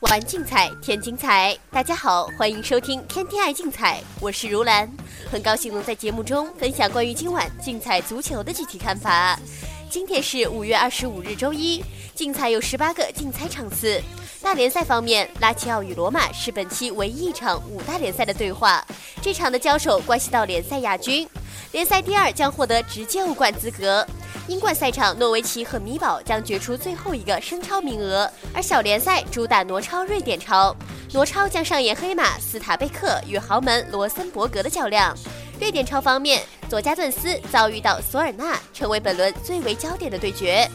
玩竞彩添精彩，大家好，欢迎收听《天天爱竞彩》，我是如兰，很高兴能在节目中分享关于今晚竞彩足球的具体看法。今天是五月二十五日，周一，竞彩有十八个竞彩场次。大联赛方面，拉齐奥与罗马是本期唯一一场五大联赛的对话，这场的交手关系到联赛亚军，联赛第二将获得直接欧冠资格。英冠赛场，诺维奇和米堡将决出最后一个升超名额，而小联赛主打挪超瑞典超，挪超将上演黑马斯塔贝克与豪门罗森伯格的较量。瑞典超方面，佐加顿斯遭遇到索尔纳，成为本轮最为焦点的对决。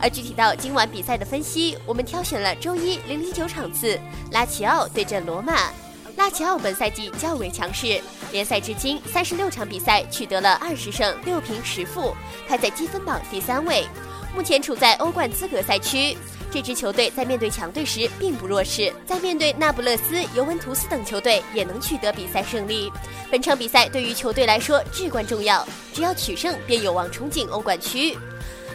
而具体到今晚比赛的分析，我们挑选了周一零零九场次，拉齐奥对阵罗马。拉齐奥本赛季较为强势，联赛至今三十六场比赛取得了二十胜六平十负，排在积分榜第三位，目前处在欧冠资格赛区。这支球队在面对强队时并不弱势，在面对那不勒斯、尤文图斯等球队也能取得比赛胜利。本场比赛对于球队来说至关重要，只要取胜便有望冲进欧冠区。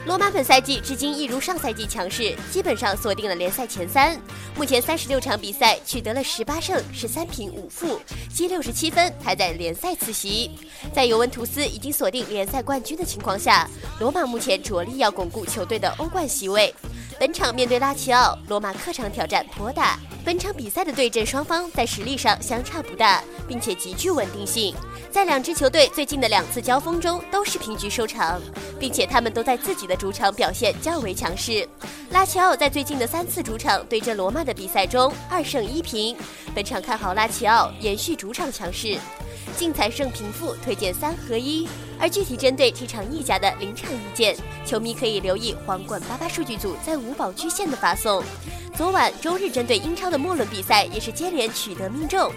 罗马本赛季至今一如上赛季强势，基本上锁定了联赛前三。目前三十六场比赛取得了十八胜十三平五负，积六十七分，排在联赛次席。在尤文图斯已经锁定联赛冠军的情况下，罗马目前着力要巩固球队的欧冠席位。本场面对拉齐奥，罗马客场挑战颇大。本场比赛的对阵双方在实力上相差不大，并且极具稳定性。在两支球队最近的两次交锋中都是平局收场，并且他们都在自己的主场表现较为强势。拉齐奥在最近的三次主场对阵罗马的比赛中二胜一平，本场看好拉齐奥延续主场强势。竞彩胜平负推荐三合一，而具体针对这场意甲的临场意见，球迷可以留意皇冠八八数据组在五宝区线的发送。昨晚周日针对英超的末轮比赛也是接连取得命中，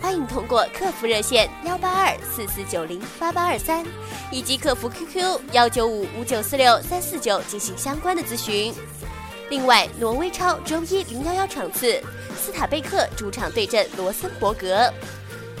欢迎通过客服热线幺八二四四九零八八二三，以及客服 QQ 幺九五五九四六三四九进行相关的咨询。另外，挪威超周一零幺幺场次，斯塔贝克主场对阵罗森伯格。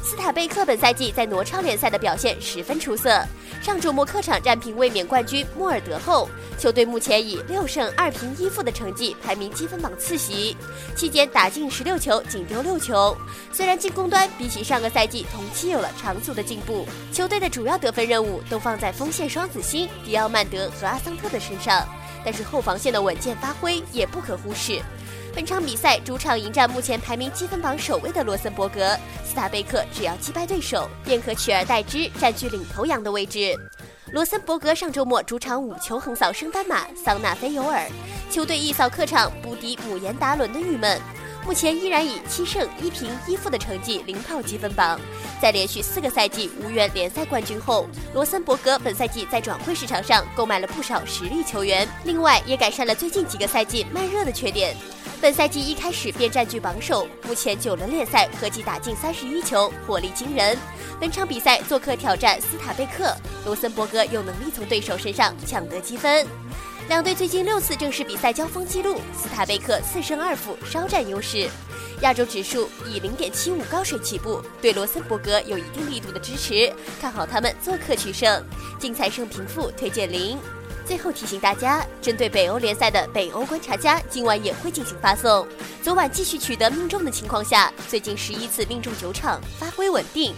斯塔贝克本赛季在挪超联赛的表现十分出色。上周末客场战平卫冕冠军莫尔德后，球队目前以六胜二平一负的成绩排名积分榜次席。期间打进十六球，仅丢六球。虽然进攻端比起上个赛季同期有了长足的进步，球队的主要得分任务都放在锋线双子星迪奥曼德和阿桑特的身上，但是后防线的稳健发挥也不可忽视。本场比赛主场迎战目前排名积分榜首位的罗森伯格，斯塔贝克只要击败对手，便可取而代之占据领头羊的位置。罗森伯格上周末主场五球横扫升班马桑纳菲尤尔，球队一扫客场不敌姆延达伦的郁闷，目前依然以七胜一平一负的成绩领跑积分榜。在连续四个赛季无缘联赛冠军后，罗森伯格本赛季在转会市场上购买了不少实力球员，另外也改善了最近几个赛季慢热的缺点。本赛季一开始便占据榜首，目前九轮联赛合计打进三十一球，火力惊人。本场比赛做客挑战斯塔贝克，罗森伯格有能力从对手身上抢得积分。两队最近六次正式比赛交锋记录，斯塔贝克四胜二负，稍占优势。亚洲指数以零点七五高水起步，对罗森伯格有一定力度的支持，看好他们做客取胜。竞彩胜平负推荐零。最后提醒大家，针对北欧联赛的北欧观察家今晚也会进行发送。昨晚继续取得命中的情况下，最近十一次命中九场，发挥稳定。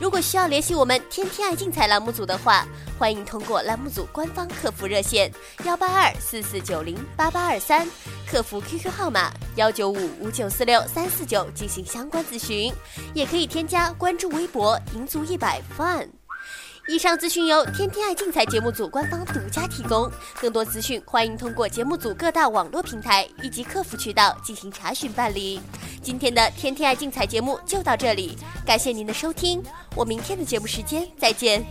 如果需要联系我们天天爱竞彩栏目组的话，欢迎通过栏目组官方客服热线幺八二四四九零八八二三，客服 QQ 号码幺九五五九四六三四九进行相关咨询，也可以添加关注微博赢足一百 fun。以上资讯由天天爱竞彩节目组官方独家提供，更多资讯欢迎通过节目组各大网络平台以及客服渠道进行查询办理。今天的天天爱竞彩节目就到这里，感谢您的收听，我明天的节目时间再见。